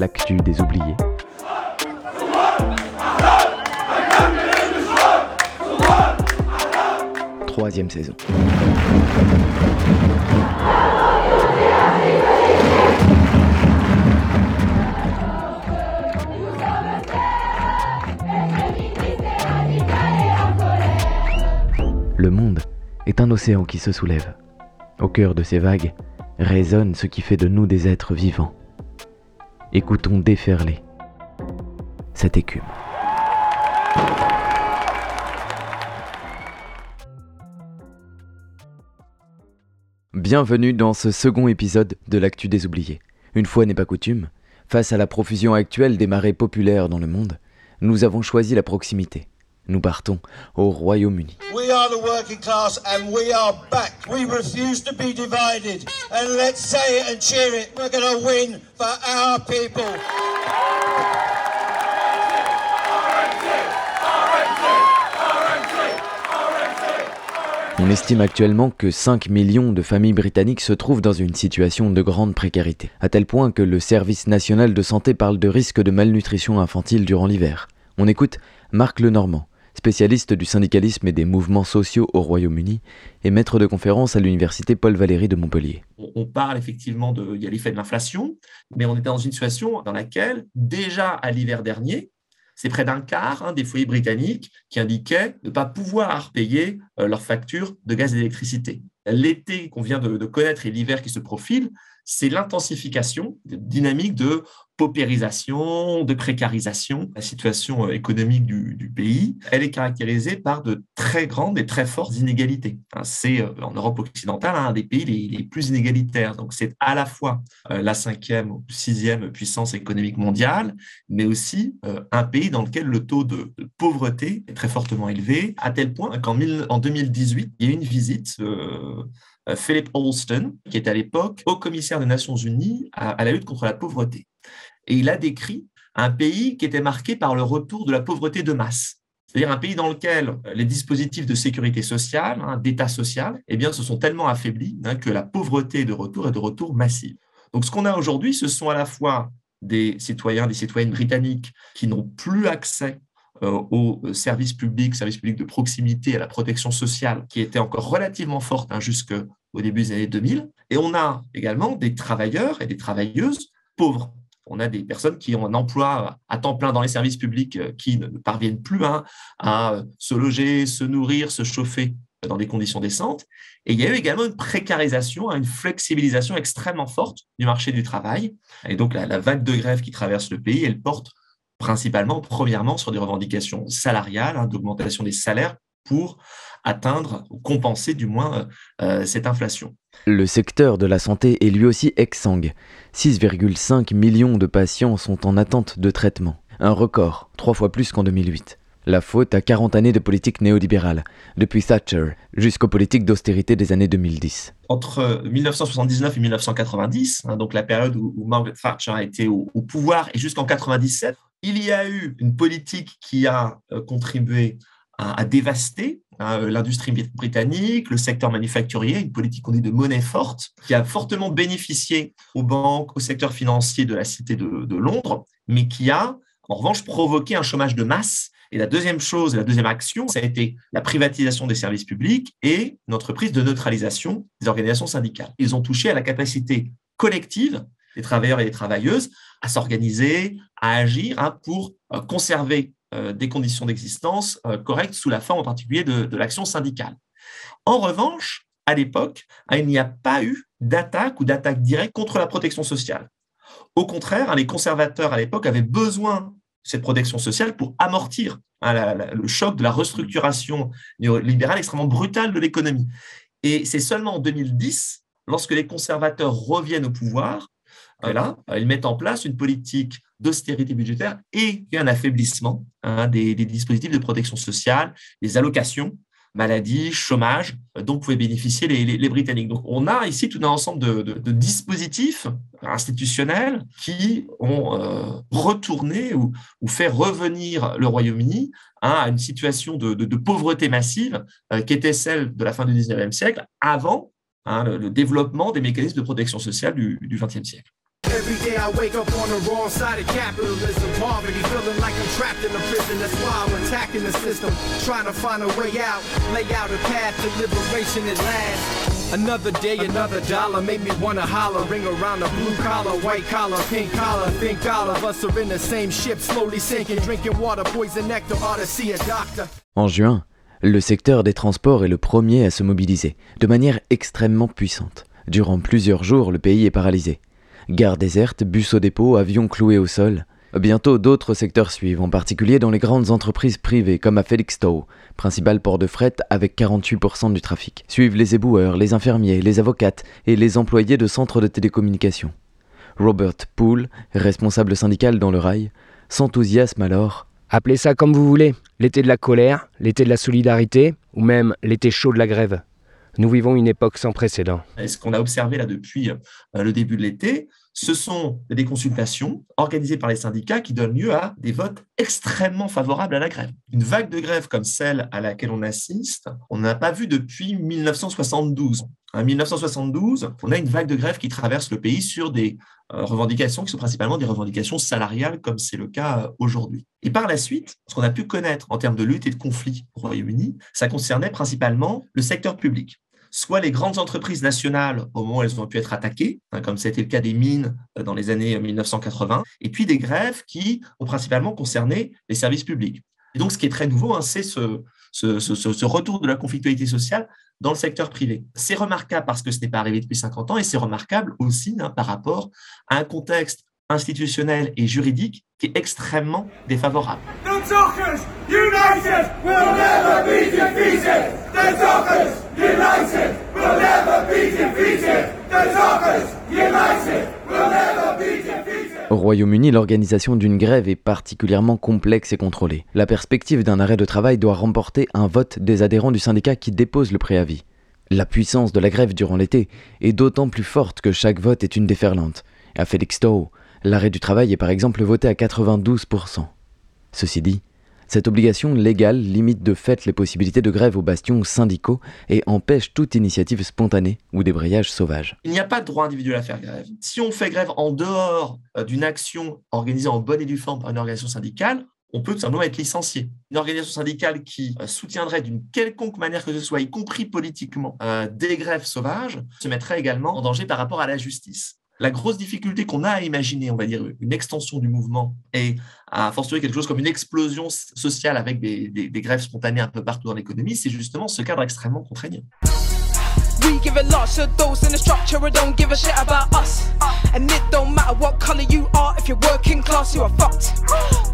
l'actu des oubliés. Troisième saison. Le monde est un océan qui se soulève. Au cœur de ces vagues résonne ce qui fait de nous des êtres vivants. Écoutons déferler cette écume. Bienvenue dans ce second épisode de l'actu des oubliés. Une fois n'est pas coutume, face à la profusion actuelle des marées populaires dans le monde, nous avons choisi la proximité. Nous partons au Royaume-Uni. We are the working class and we are back. We refuse to be divided. And let's say it and cheer it. We're going to win for our people. On estime actuellement que 5 millions de familles britanniques se trouvent dans une situation de grande précarité, à tel point que le Service national de santé parle de risque de malnutrition infantile durant l'hiver. On écoute Marc Lenormand, spécialiste du syndicalisme et des mouvements sociaux au Royaume-Uni et maître de conférence à l'université Paul Valéry de Montpellier. On parle effectivement de, l'effet de l'inflation, mais on était dans une situation dans laquelle, déjà à l'hiver dernier, c'est près d'un quart hein, des foyers britanniques qui indiquaient ne pas pouvoir payer euh, leurs factures de gaz et d'électricité. L'été qu'on vient de connaître et l'hiver qui se profile, c'est l'intensification dynamique de paupérisation, de précarisation. La situation euh, économique du, pays, elle est caractérisée par de très grandes et très fortes inégalités. Hein, c'est euh, en Europe occidentale un des pays les, plus inégalitaires. Donc c'est à la fois euh, la cinquième ou sixième puissance économique mondiale, mais aussi un pays dans lequel le taux de, pauvreté est très fortement élevé, à tel point qu'en 2018, il y a eu une visite Philip Alston, qui est à l'époque haut commissaire des Nations Unies à, la lutte contre la pauvreté et il a décrit un pays qui était marqué par le retour de la pauvreté de masse. C'est-à-dire un pays dans lequel les dispositifs de sécurité sociale, hein, d'état social, eh bien, se sont tellement affaiblis hein, que la pauvreté de retour est de retour massive. Donc ce qu'on a aujourd'hui, ce sont à la fois des citoyens, des citoyennes britanniques qui n'ont plus accès euh, aux services publics, services publics de proximité, à la protection sociale, qui était encore relativement forte hein, jusqu'au début des années 2000. Et on a également des travailleurs et des travailleuses pauvres on a des personnes qui ont un emploi à temps plein dans les services publics euh, qui ne parviennent plus hein, à se loger, se nourrir, se chauffer dans des conditions décentes. Et il y a eu également une précarisation, une flexibilisation extrêmement forte du marché du travail. Et donc la, vague de grève qui traverse le pays, elle porte principalement, premièrement, sur des revendications salariales, hein, d'augmentation des salaires pour atteindre ou compenser du moins euh, cette inflation. Le secteur de la santé est lui aussi exsangue. 6,5 millions de patients sont en attente de traitement. Un record, trois fois plus qu'en 2008. La faute à 40 années de politique néolibérale, depuis Thatcher jusqu'aux politiques d'austérité des années 2010. Entre 1979 et 1990, hein, donc la période où, Margaret Thatcher a été au, au pouvoir, et jusqu'en 97, il y a eu une politique qui a euh, contribué à, dévaster hein, l'industrie britannique, le secteur manufacturier, une politique qu'on dit de monnaie forte, qui a fortement bénéficié aux banques, au secteur financier de la Cité de, Londres, mais qui a en revanche provoqué un chômage de masse et la deuxième chose, la deuxième action, ça a été la privatisation des services publics et une entreprise de neutralisation des organisations syndicales. Ils ont touché à la capacité collective des travailleurs et des travailleuses à s'organiser, à agir hein, pour euh, conserver euh, des conditions d'existence euh, correctes sous la forme en particulier de, l'action syndicale. En revanche, à l'époque, hein, il n'y a pas eu d'attaque ou d'attaque directe contre la protection sociale. Au contraire, hein, les conservateurs à l'époque avaient besoin de cette protection sociale pour amortir hein, le choc de la restructuration libérale extrêmement brutale de l'économie. Et c'est seulement en 2010, lorsque les conservateurs reviennent au pouvoir, là, ils mettent en place une politique d'austérité budgétaire et un affaiblissement hein, des, dispositifs de protection sociale, des allocations, maladie, chômage, euh, dont pouvaient bénéficier les, Britanniques. Donc, on a ici tout un ensemble de, dispositifs institutionnels qui ont euh, retourné ou, fait revenir le Royaume-Uni hein, à une situation de, pauvreté massive euh, qui était celle de la fin du 19e siècle, avant hein, le, développement des mécanismes de protection sociale du XXe siècle. Every day I wake up on the wrong side of capitalism. Poverty, feeling like I'm trapped in a prison. That's why I'm attacking the system. Trying to find a way out, lay out a path to liberation at last. Another day, another dollar make me wanna holler. Ring around the blue collar, white collar, pink collar. Think all of us are in the same ship, slowly sinking. Drinking water, poison nectar, ought to see a doctor. En juin, le secteur des transports est le premier à se mobiliser, de manière extrêmement puissante. Durant plusieurs jours, le pays est paralysé. Gares désertes, bus au dépôt, avions cloués au sol. Bientôt d'autres secteurs suivent, en particulier dans les grandes entreprises privées comme à Felixstowe, principal port de fret avec 48% du trafic. Suivent les éboueurs, les infirmiers, les avocates et les employés de centres de télécommunications. Robert Poole, responsable syndical dans le rail, s'enthousiasme alors. Appelez ça comme vous voulez, l'été de la colère, l'été de la solidarité, ou même l'été chaud de la grève. Nous vivons une époque sans précédent. Et ce qu'on a observé là depuis euh, le début de l'été, ce sont des consultations organisées par les syndicats qui donnent lieu à des votes extrêmement favorables à la grève. Une vague de grève comme celle à laquelle on assiste, on n'a pas vu depuis 1972. En 1972, on a une vague de grève qui traverse le pays sur des euh, revendications qui sont principalement des revendications salariales, comme c'est le cas euh, aujourd'hui. Et par la suite, ce qu'on a pu connaître en termes de lutte et de conflit au Royaume-Uni, ça concernait principalement le secteur public soit les grandes entreprises nationales au moment où elles ont pu être attaquées, hein, comme c'était le cas des mines euh, dans les années 1980, et puis des grèves qui ont principalement concerné les services publics. Et donc, ce qui est très nouveau, hein, c'est ce, retour de la conflictualité sociale dans le secteur privé. C'est remarquable parce que ce n'est pas arrivé depuis 50 ans, et c'est remarquable aussi hein, par rapport à un contexte institutionnel et juridique qui est extrêmement défavorable. Au Royaume-Uni, l'organisation d'une grève est particulièrement complexe et contrôlée. La perspective d'un arrêt de travail doit remporter un vote des adhérents du syndicat qui dépose le préavis. La puissance de la grève durant l'été est d'autant plus forte que chaque vote est une déferlante. À Felixstowe, L'arrêt du travail est par exemple voté à 92%. Ceci dit, cette obligation légale limite de fait les possibilités de grève aux bastions syndicaux et empêche toute initiative spontanée ou débrayage sauvage. Il n'y a pas de droit individuel à faire grève. Si on fait grève en dehors euh, d'une action organisée en bonne et due forme par une organisation syndicale, on peut tout simplement être licencié. Une organisation syndicale qui euh, soutiendrait d'une quelconque manière que ce soit, y compris politiquement, euh, des grèves sauvages, se mettrait également en danger par rapport à la justice. La grosse difficulté qu'on a à imaginer, on va dire, une extension du mouvement et à fortiori quelque chose comme une explosion sociale avec des, des grèves spontanées un peu partout dans l'économie, c'est justement ce cadre extrêmement contraignant. We give a lot to those in the structure who don't give a shit about us. And it don't matter what colour you are, if you're working class, you are fucked.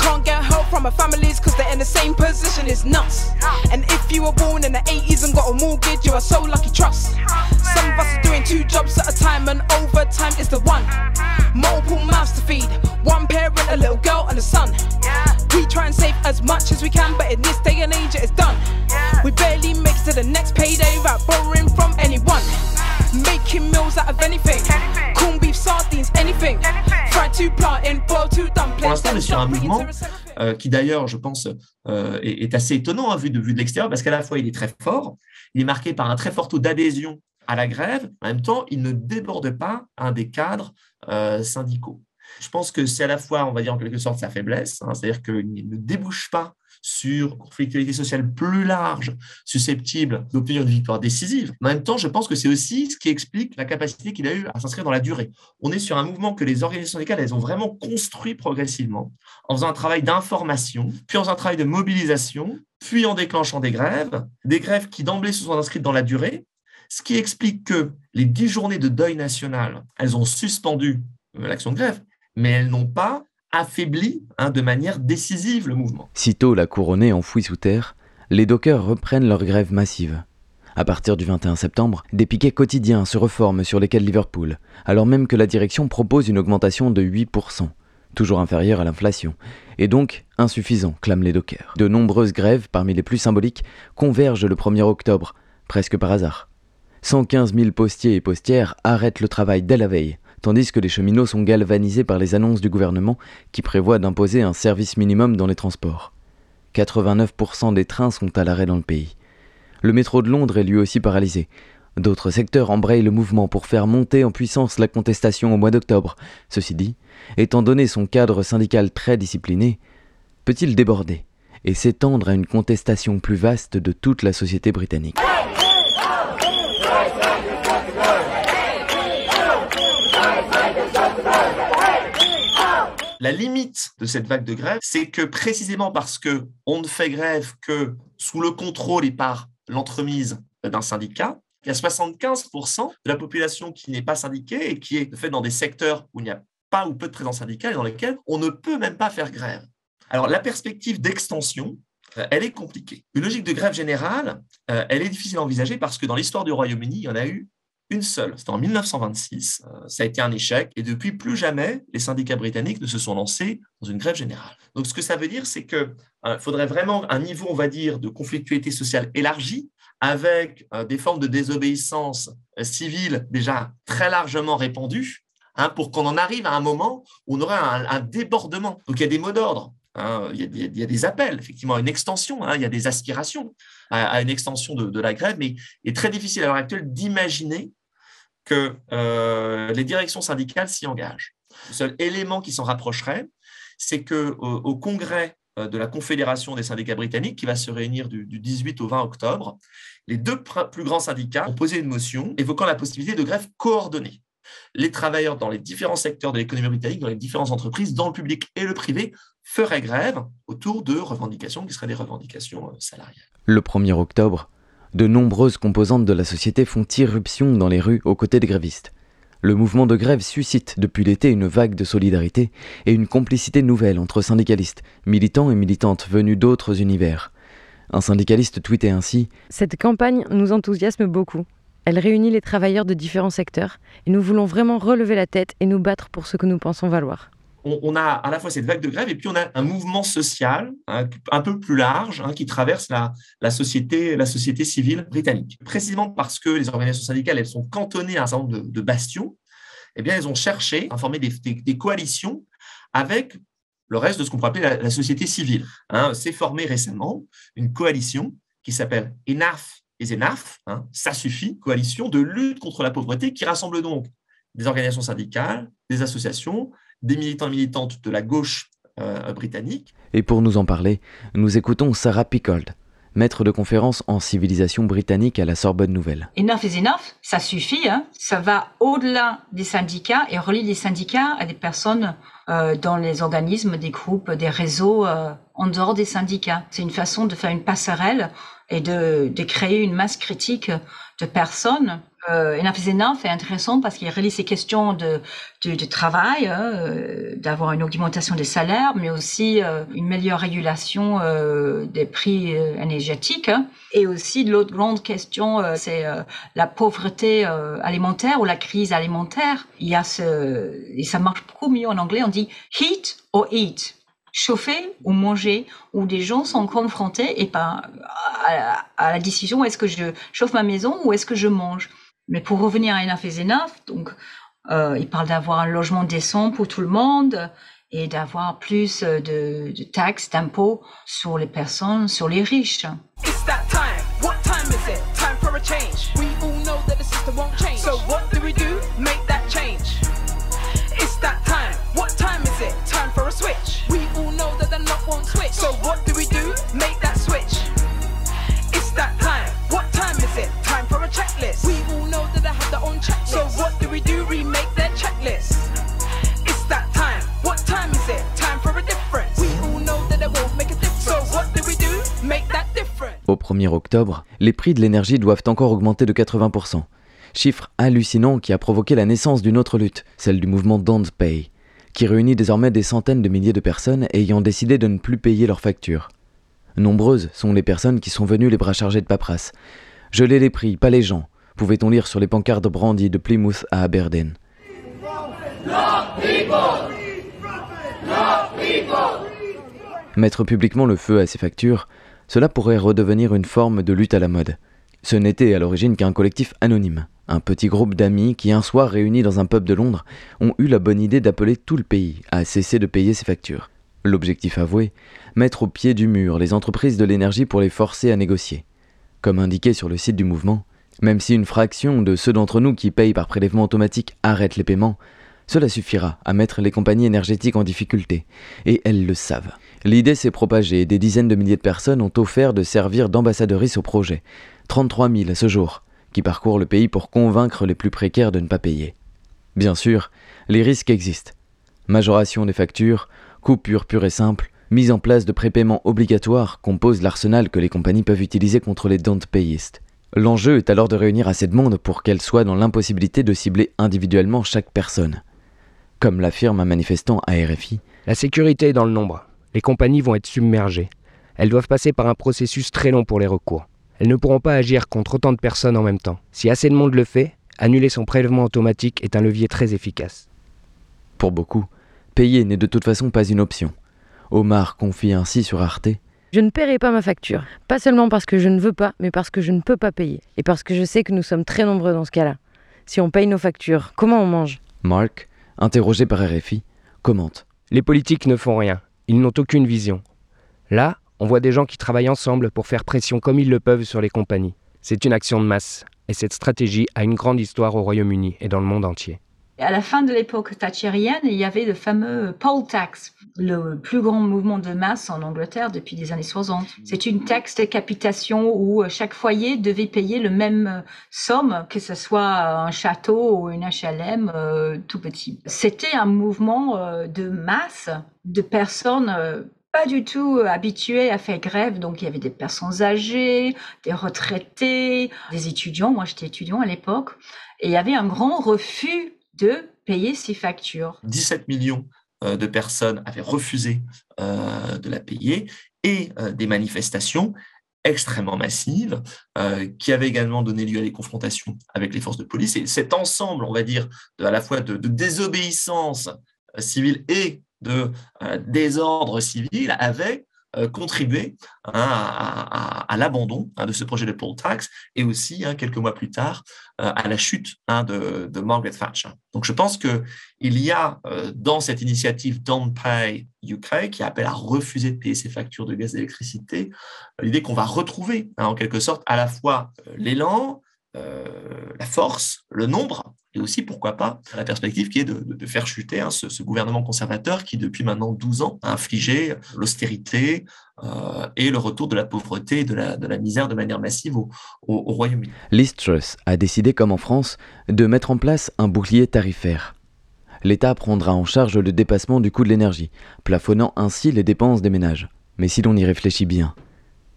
Can't get help from our families cause they're in the same position, it's nuts. And if you were born in the 80s and got a mortgage, you are so lucky, trust. Some of us are doing two jobs at a time, and overtime is the one. Multiple mouths to feed, one parent, a little girl, and a son. We try and save as much as we can, but in this day and age, it's done. We barely make it to the next payday without borrowing from anyone. Making meals out of anything. Corn beef, sardines, anything. Fried to plantain, boiled to dumplings. Pour l'instant, on est sur un mouvement euh, qui d'ailleurs, je pense, euh, est, est, assez étonnant à vue de, vue de l'extérieur, parce qu'à la fois, il est très fort, il est marqué par un très fort taux d'adhésion à la grève, en même temps, il ne déborde pas un des cadres euh, syndicaux. Je pense que c'est à la fois, on va dire en quelque sorte, sa faiblesse, hein, c'est-à-dire qu'il ne débouche pas sur une conflictualité sociale plus large, susceptible d'obtenir une victoire décisive. En même temps, je pense que c'est aussi ce qui explique la capacité qu'il a eu à s'inscrire dans la durée. On est sur un mouvement que les organisations syndicales, elles ont vraiment construit progressivement, en faisant un travail d'information, puis en faisant un travail de mobilisation, puis en déclenchant des grèves, des grèves qui d'emblée se sont inscrites dans la durée, ce qui explique que les dix journées de deuil national, elles ont suspendu euh, l'action de grève, mais elles n'ont pas affaibli hein, de manière décisive le mouvement. Sitôt la couronnée enfouie sous terre, les dockers reprennent leur grève massive. À partir du 21 septembre, des piquets quotidiens se reforment sur lesquels Liverpool, alors même que la direction propose une augmentation de 8%, toujours inférieure à l'inflation, et donc insuffisant, clament les dockers. De nombreuses grèves, parmi les plus symboliques, convergent le 1er octobre, presque par hasard. 115 000 postiers et postières arrêtent le travail dès la veille, tandis que les cheminots sont galvanisés par les annonces du gouvernement qui prévoit d'imposer un service minimum dans les transports. 89% des trains sont à l'arrêt dans le pays. Le métro de Londres est lui aussi paralysé. D'autres secteurs embrayent le mouvement pour faire monter en puissance la contestation au mois d'octobre. Ceci dit, étant donné son cadre syndical très discipliné, peut-il déborder et s'étendre à une contestation plus vaste de toute la société britannique? La limite de cette vague de grève, c'est que précisément parce que on ne fait grève que sous le contrôle et par l'entremise d'un syndicat, il y a 75% de la population qui n'est pas syndiquée et qui est fait dans des secteurs où il n'y a pas ou peu de présence syndicale et dans lesquels on ne peut même pas faire grève. Alors la perspective d'extension, euh, elle est compliquée. Une logique de grève générale, euh, elle est difficile à envisager parce que dans l'histoire du Royaume-Uni, il y en a eu une seule. C'était en 1926. Euh, ça a été un échec et depuis plus jamais les syndicats britanniques ne se sont lancés dans une grève générale. Donc ce que ça veut dire, c'est qu'il faudrait vraiment un niveau, on va dire, de conflictualité sociale élargie avec des formes de désobéissance civile déjà très largement répandues hein, pour qu'on en arrive à un moment où on aurait un débordement. Donc il y a des mots d'ordre. Hein, il, y a, des appels, effectivement, à une extension, hein, il y a des aspirations à, une extension de, la grève, mais il est très difficile à l'heure actuelle d'imaginer que euh, les directions syndicales s'y engagent. Le seul élément qui s'en rapprocherait, c'est qu'au au congrès euh, de la Confédération des syndicats britanniques, qui va se réunir du, du 18 au 20 octobre, les deux plus grands syndicats ont posé une motion évoquant la possibilité de grève coordonnée les travailleurs dans les différents secteurs de l'économie britannique, dans les différentes entreprises, dans le public et le privé, feraient grève autour de revendications qui seraient des revendications euh, salariales. Le 1er octobre, de nombreuses composantes de la société font irruption dans les rues aux côtés des grévistes. Le mouvement de grève suscite depuis l'été une vague de solidarité et une complicité nouvelle entre syndicalistes, militants et militantes venus d'autres univers. Un syndicaliste tweetait ainsi Cette campagne nous enthousiasme beaucoup. Elle réunit les travailleurs de différents secteurs et nous voulons vraiment relever la tête et nous battre pour ce que nous pensons valoir. On, a à la fois cette vague de grève et puis on a un mouvement social hein, un peu plus large hein, qui traverse la, société, la société civile britannique. Précisément parce que les organisations syndicales elles sont cantonnées à un certain nombre de, bastions, eh bien, elles ont cherché à former des, coalitions avec le reste de ce qu'on pourrait appeler la, société civile. Hein, C'est formé récemment une coalition qui s'appelle Enough is enough, hein, ça suffit, coalition de lutte contre la pauvreté qui rassemble donc des organisations syndicales, des associations, des militants et militantes de la gauche euh, britannique. Et pour nous en parler, nous écoutons Sarah Pickold, maître de conférence en civilisation britannique à la Sorbonne Nouvelle. Enough is enough, ça suffit, hein. ça va au-delà des syndicats et relie les syndicats à des personnes euh, dans les organismes, des groupes, des réseaux euh, en dehors des syndicats. C'est une façon de faire une passerelle et de, de créer une masse critique de personnes. Euh, Enough est intéressant parce qu'il relie ces questions de, de, de travail, hein, euh, d'avoir une augmentation des salaires, mais aussi euh, une meilleure régulation euh, des prix énergétiques. Hein. Et aussi, l'autre grande question, c'est la pauvreté alimentaire ou la crise alimentaire. Il y a ce, et ça marche beaucoup mieux en anglais, on dit heat or eat chauffer ou manger, où des gens sont confrontés et pas à, la décision est-ce que je chauffe ma maison ou est-ce que je mange. Mais pour revenir à Enough is Enough, donc euh, il parle d'avoir un logement décent pour tout le monde et d'avoir plus de, taxes, d'impôts sur les personnes, sur les riches. Time. Switch. So what do we do? Make that switch. It's that time. What time is it? Time for a checklist. We all know that I have their own checklist. So what do we do? Remake their checklist. It's that time. What time is it? Time for a difference. We all know that it won't make a difference. So what do we do? Make that difference. Au 1er octobre, les prix de l'énergie doivent encore augmenter de 80%. Chiffre hallucinant qui a provoqué la naissance d'une autre lutte, celle du mouvement Don't Pay qui réunit désormais des centaines de milliers de personnes ayant décidé de ne plus payer leurs factures. Nombreuses sont les personnes qui sont venues les bras chargés de paperasse. Geler les prix, pas les gens, pouvait-on lire sur les pancartes brandies de Plymouth à Aberdeen. Mettre publiquement le feu à ces factures, cela pourrait redevenir une forme de lutte à la mode. Ce n'était à l'origine qu'un collectif anonyme, un petit groupe d'amis qui, un soir réunis dans un pub de Londres, ont eu la bonne idée d'appeler tout le pays à cesser de payer ses factures. L'objectif avoué mettre au pied du mur les entreprises de l'énergie pour les forcer à négocier. Comme indiqué sur le site du mouvement, Même si une fraction de ceux d'entre nous qui payent par prélèvement automatique arrêtent les paiements, cela suffira à mettre les compagnies énergétiques en difficulté, et elles le savent. L'idée s'est propagée et des dizaines de milliers de personnes ont offert de servir d'ambassadrices au projet. 33 000 à ce jour, qui parcourent le pays pour convaincre les plus précaires de ne pas payer. Bien sûr, les risques existent. Majoration des factures, coupure pure et simple, mise en place de prépaiements obligatoires composent l'arsenal que les compagnies peuvent utiliser contre les don't payistes. L'enjeu est alors de réunir assez de monde pour qu'elles soient dans l'impossibilité de cibler individuellement chaque personne. Comme l'affirme un manifestant à RFI, La sécurité est dans le nombre. Les compagnies vont être submergées. Elles doivent passer par un processus très long pour les recours. Elles ne pourront pas agir contre autant de personnes en même temps. Si assez de monde le fait, annuler son prélèvement automatique est un levier très efficace. pour beaucoup, payer n'est de toute façon pas une option. Omar confie ainsi sur Arte Je ne paierai pas ma facture, pas seulement parce que je ne veux pas, mais parce que je ne peux pas payer, et parce que je sais que nous sommes très nombreux dans ce cas-là. Si on paye nos factures, comment on mange? Mark, interrogé par RFI, commente. Les politiques ne font rien. Ils n'ont aucune vision. Là, on voit des gens qui travaillent ensemble pour faire pression comme ils le peuvent sur les compagnies. C'est une action de masse. Et cette stratégie a une grande histoire au Royaume-Uni et dans le monde entier. À la fin de l'époque thatchérienne, il y avait le fameux poll tax, le plus grand mouvement de masse en Angleterre depuis les années 60. C'est une taxe de capitation où chaque foyer devait payer le même somme, que ce soit un château ou une HLM euh, tout petit. C'était un mouvement euh, de masse de personnes euh, pas du tout habituées à faire grève. Donc il y avait des personnes âgées, des retraités, des étudiants. Moi j'étais étudiant à l'époque. Et il y avait un grand refus de payer ses factures. 17 millions euh, de personnes avaient refusé euh, de la payer et euh, des manifestations extrêmement massives euh, qui avaient également donné lieu à des confrontations avec les forces de police. Et cet ensemble, on va dire, à la fois de, désobéissance euh, civile et de euh, désordre civil avait euh, contribué hein, à, l'abandon hein, de ce projet de poll tax et aussi, hein, quelques mois plus tard, euh, à la chute de, Margaret Thatcher. Donc je pense que il y a dans cette initiative Don't Pay UK qui appelle à refuser de payer ses factures de gaz et d'électricité, l'idée qu'on va retrouver en quelque sorte à la fois l'élan, la force, le nombre, et aussi, pourquoi pas, la perspective qui est de, faire chuter hein, ce, gouvernement conservateur qui, depuis maintenant 12 ans, a infligé l'austérité euh, et le retour de la pauvreté et de la, misère de manière massive au, au- au Royaume-Uni. Liz Truss a décidé, comme en France, de mettre en place un bouclier tarifaire. L'État prendra en charge le dépassement du coût de l'énergie, plafonnant ainsi les dépenses des ménages. Mais si l'on y réfléchit bien,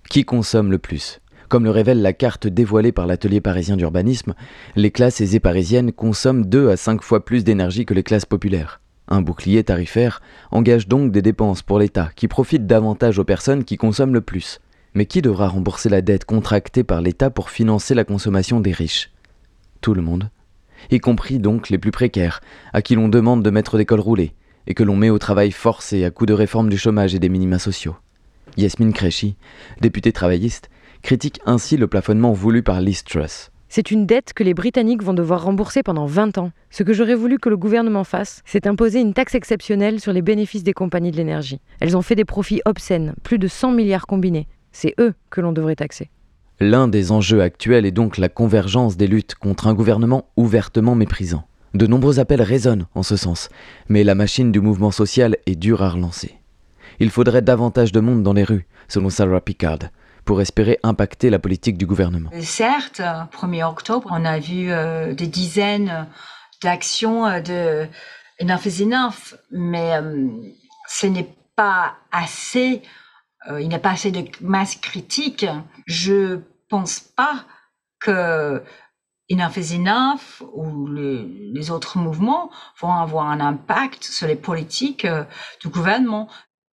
qui consomme le plus? Comme le révèle la carte dévoilée par l'atelier parisien d'urbanisme, les classes aisées parisiennes consomment 2 à 5 fois plus d'énergie que les classes populaires. Un bouclier tarifaire engage donc des dépenses pour l'État qui profitent davantage aux personnes qui consomment le plus. Mais qui devra rembourser la dette contractée par l'État pour financer la consommation des riches? Tout le monde, y compris donc les plus précaires, à qui l'on demande de mettre des cols roulés, et que l'on met au travail forcé à coups de réforme du chômage et des minima sociaux. Yasmine Créchy, députée travailliste, critique ainsi le plafonnement voulu par Liz Truss. C'est une dette que les Britanniques vont devoir rembourser pendant 20 ans. Ce que j'aurais voulu que le gouvernement fasse, c'est imposer une taxe exceptionnelle sur les bénéfices des compagnies de l'énergie. Elles ont fait des profits obscènes, plus de 100 milliards combinés. C'est eux que l'on devrait taxer. L'un des enjeux actuels est donc la convergence des luttes contre un gouvernement ouvertement méprisant. De nombreux appels résonnent en ce sens, mais la machine du mouvement social est dure à relancer. Il faudrait davantage de monde dans les rues, selon Sarah Pickard, pour espérer impacter la politique du gouvernement. Et Certes, euh, 1er octobre, on a vu euh, des dizaines d'actions euh, de Enough is Enough, mais euh, ce n'est pas assez, euh, il n'y a pas assez de masse critique. Je pense pas que Enough is Enough ou les, les autres mouvements vont avoir un impact sur les politiques euh, du gouvernement.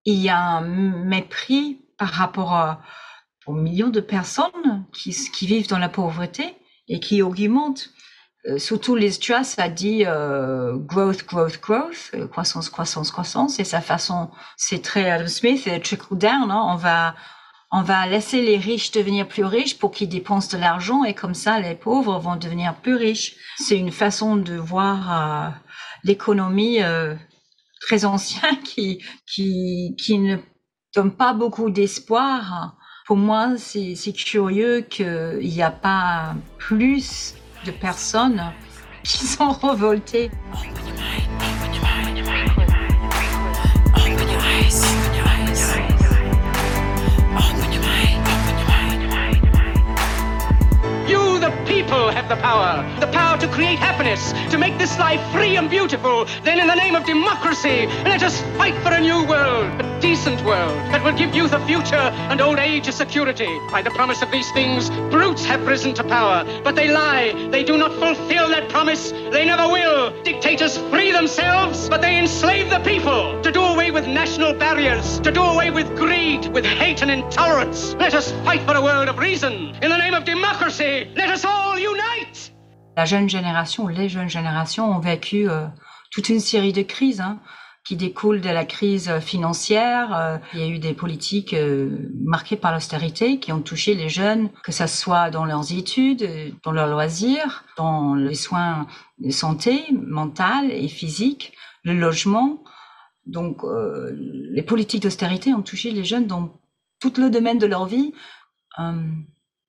Il y a un mépris par rapport à, aux millions de personnes qui, qui vivent dans la pauvreté et qui augmentent. Euh, surtout les Truss a dit euh, growth, growth, growth, euh, croissance, croissance, croissance. Et sa façon, c'est très Adam Smith, trickle down. Hein, on va on va laisser les riches devenir plus riches pour qu'ils dépensent de l'argent et comme ça les pauvres vont devenir plus riches. C'est une façon de voir euh, l'économie très ancienne qui qui qui ne donne pas beaucoup d'espoir Pour moi, c'est curieux qu'il n'y a pas plus de personnes qui sont révoltées. People have the power. The power to create happiness, to make this life free and beautiful. Then, in the name of democracy, let us fight for a new world, a decent world that will give youth a future and old age a security. By the promise of these things, brutes have risen to power, but they lie. They do not fulfill that promise. They never will. Dictators free themselves, but they enslave the people. To do away with national barriers, to do away with greed, with hate and intolerance. Let us fight for a world of reason. In the name of democracy, let us all la jeune génération, les jeunes générations ont vécu euh, toute une série de crises hein, qui découlent de la crise financière. Euh, il y a eu des politiques euh, marquées par l'austérité qui ont touché les jeunes, que ce soit dans leurs études, dans leurs loisirs, dans les soins de santé mentale et physique, le logement. Donc, les politiques d'austérité ont touché les jeunes dans tout le domaine de leur vie.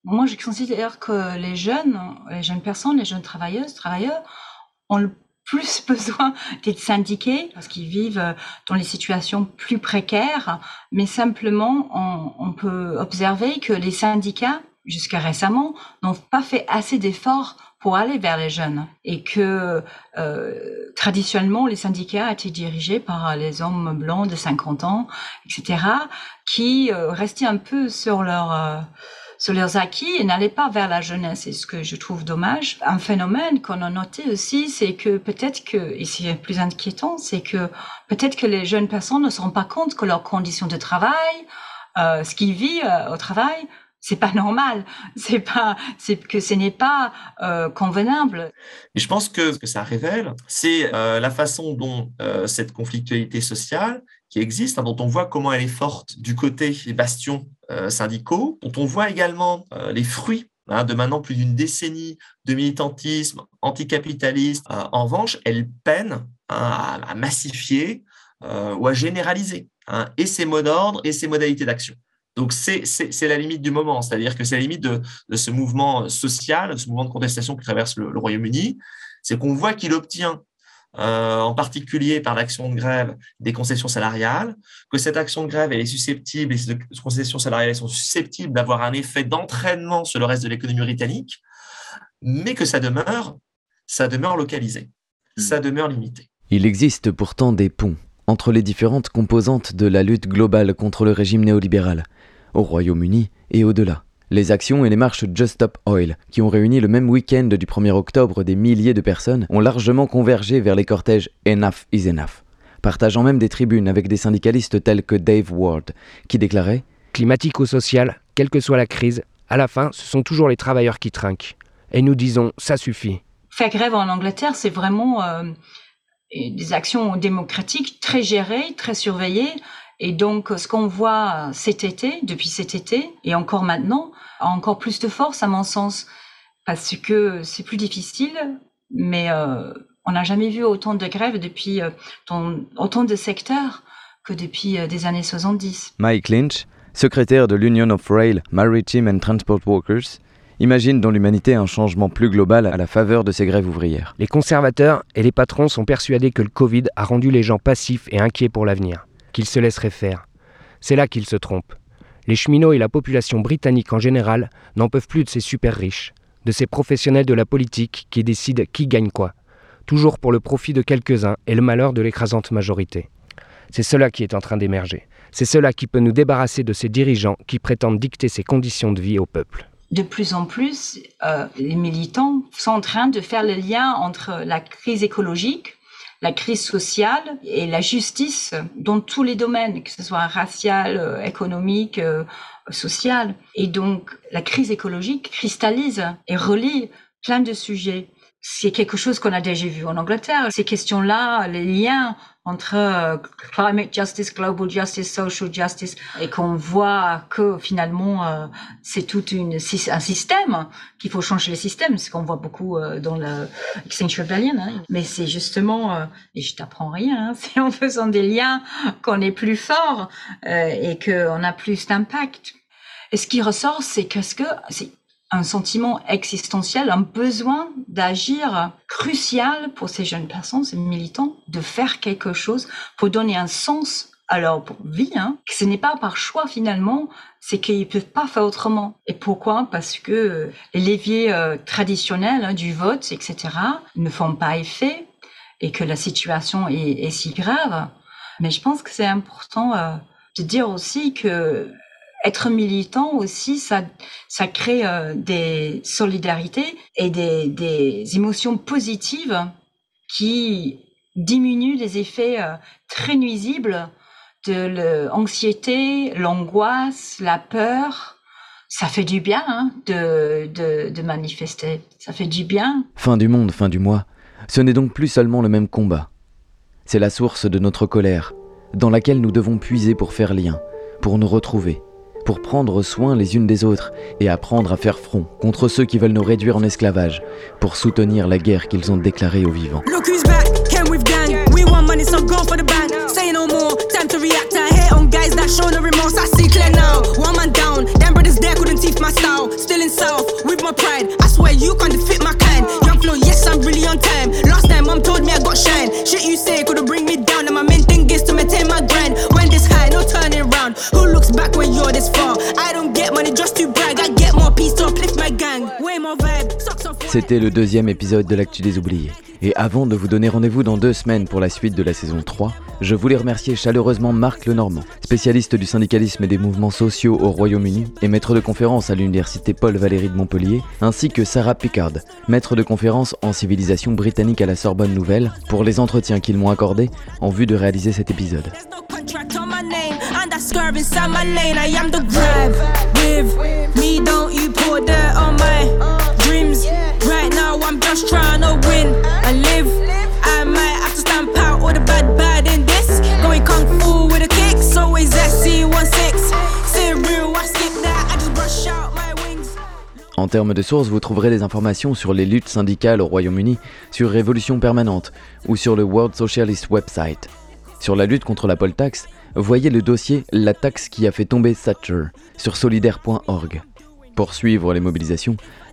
Moi, je considère que les jeunes, les jeunes personnes, les jeunes travailleuses, travailleurs, ont le plus besoin d'être syndiqués parce qu'ils vivent dans les situations plus précaires. Mais simplement, on, peut observer que les syndicats, jusqu'à récemment, n'ont pas fait assez d'efforts pour aller vers les jeunes et que euh, traditionnellement les syndicats étaient dirigés par les hommes blancs de 50 ans, etc., qui euh, restaient un peu sur euh, sur leurs acquis et n'allaient pas vers la jeunesse. Et ce que je trouve dommage, un phénomène qu'on a noté aussi, c'est que peut-être que, et c'est plus inquiétant, c'est que peut-être que les jeunes personnes ne se rendent pas compte que leurs conditions de travail, ce qu'ils vivent au travail, c'est pas normal, c'est pas, c'est que ce n'est pas euh, convenable. Et je pense que ce que ça révèle, c'est euh, la façon dont euh, cette conflictualité sociale qui existe, hein, dont on voit comment elle est forte du côté des bastions syndicaux, dont on voit également les fruits hein, de maintenant plus d'une décennie de militantisme anticapitaliste. En revanche, elle peine hein, à, massifier ou à généraliser et ses mots d'ordre et ses modalités d'action. Donc, c'est la limite du moment, c'est-à-dire que c'est la limite de, ce mouvement social, de ce mouvement de contestation qui traverse le Royaume-Uni, c'est qu'on voit qu'il obtient euh, en particulier par l'action de grève des concessions salariales, que cette action de grève elle est susceptible, et ces concessions salariales sont susceptibles d'avoir un effet d'entraînement sur le reste de l'économie britannique, mais que ça demeure, ça demeure localisé, hmm. ça demeure limité. Il existe pourtant des ponts entre les différentes composantes de la lutte globale contre le régime néolibéral, au Royaume-Uni et au-delà. Les actions et les marches Just Stop Oil, qui ont réuni le même week-end du 1er octobre des milliers de personnes, ont largement convergé vers les cortèges Enough is Enough, partageant même des tribunes avec des syndicalistes tels que Dave Ward, qui déclarait Climatique ou social, quelle que soit la crise, à la fin, ce sont toujours les travailleurs qui trinquent. Et nous disons, ça suffit. Faire grève en Angleterre, c'est vraiment euh, des actions démocratiques très gérées, très surveillées. Et donc, ce qu'on voit cet été, depuis cet été, et encore maintenant, a encore plus de force à mon sens, parce que c'est plus difficile, mais euh, on n'a jamais vu autant de grèves depuis euh, autant de secteurs que depuis euh, des années 70. Mike Lynch, secrétaire de l'Union of Rail, Maritime and Transport Workers, imagine dans l'humanité un changement plus global à la faveur de ces grèves ouvrières. Les conservateurs et les patrons sont persuadés que le Covid a rendu les gens passifs et inquiets pour l'avenir qu'il se laisserait faire. C'est là qu'il se trompe. Les cheminots et la population britannique en général n'en peuvent plus de ces super riches, de ces professionnels de la politique qui décident qui gagne quoi, toujours pour le profit de quelques-uns et le malheur de l'écrasante majorité. C'est cela qui est en train d'émerger. C'est cela qui peut nous débarrasser de ces dirigeants qui prétendent dicter ces conditions de vie au peuple. De plus en plus, euh, les militants sont en train de faire le lien entre la crise écologique la crise sociale et la justice dans tous les domaines, que ce soit racial, euh, économique, euh, social. Et donc, la crise écologique cristallise et relie plein de sujets c'est quelque chose qu'on a déjà vu en Angleterre. Ces questions-là, les liens entre euh, climate justice, global justice, social justice, et qu'on voit que finalement euh, c'est tout une, un système qu'il faut changer le système, ce qu'on voit beaucoup euh, dans le Extinction Rebellion. Hein. Mais c'est justement, et je t'apprends rien, hein, c'est en faisant des liens qu'on est plus fort et qu'on a plus d'impact. Et ce qui ressort, c'est qu'est-ce que c'est un sentiment existentiel, un besoin d'agir crucial pour ces jeunes personnes, ces militants, de faire quelque chose pour donner un sens à leur vie. Hein. Ce n'est pas par choix finalement, c'est qu'ils ne peuvent pas faire autrement. Et pourquoi? Parce que les leviers euh, traditionnels hein, du vote, etc., ne font pas effet et que la situation est, est si grave. Mais je pense que c'est important euh, de dire aussi que être militant aussi, ça, ça crée euh, des solidarités et des, des, émotions positives qui diminuent les effets euh, très nuisibles de l'anxiété, l'angoisse, la peur. Ça fait du bien hein, de, de, de manifester. Ça fait du bien. Fin du monde, fin du mois. Ce n'est donc plus seulement le même combat. C'est la source de notre colère, dans laquelle nous devons puiser pour faire lien, pour nous retrouver, pour prendre soin les unes des autres et apprendre à faire front contre ceux qui veulent nous réduire en esclavage, pour soutenir la guerre qu'ils ont déclarée aux vivants. C'était le deuxième épisode de l'Actu des Oubliés. Et avant de vous donner rendez-vous dans deux semaines pour la suite de la saison 3, je voulais remercier chaleureusement Marc Lenormand, spécialiste du syndicalisme et des mouvements sociaux au Royaume-Uni et maître de conférence à l'université Paul Valéry de Montpellier, ainsi que Sarah Pickard, maître de conférence en civilisation britannique à la Sorbonne Nouvelle, pour les entretiens qu'ils m'ont accordés en vue de réaliser cet épisode. En termes de sources, vous trouverez des informations sur les luttes syndicales au Royaume-Uni, sur Révolution permanente ou sur le World Socialist website. Sur la lutte contre la poll tax, voyez le dossier La taxe qui a fait tomber Thatcher sur solidaire.org. Pour suivre les mobilisations,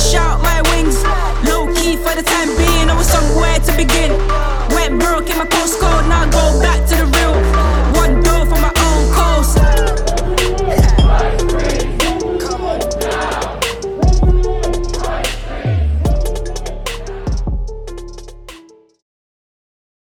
shout my wings. Low key for the time being, I was somewhere to begin. Went broke in my postcode, now go back to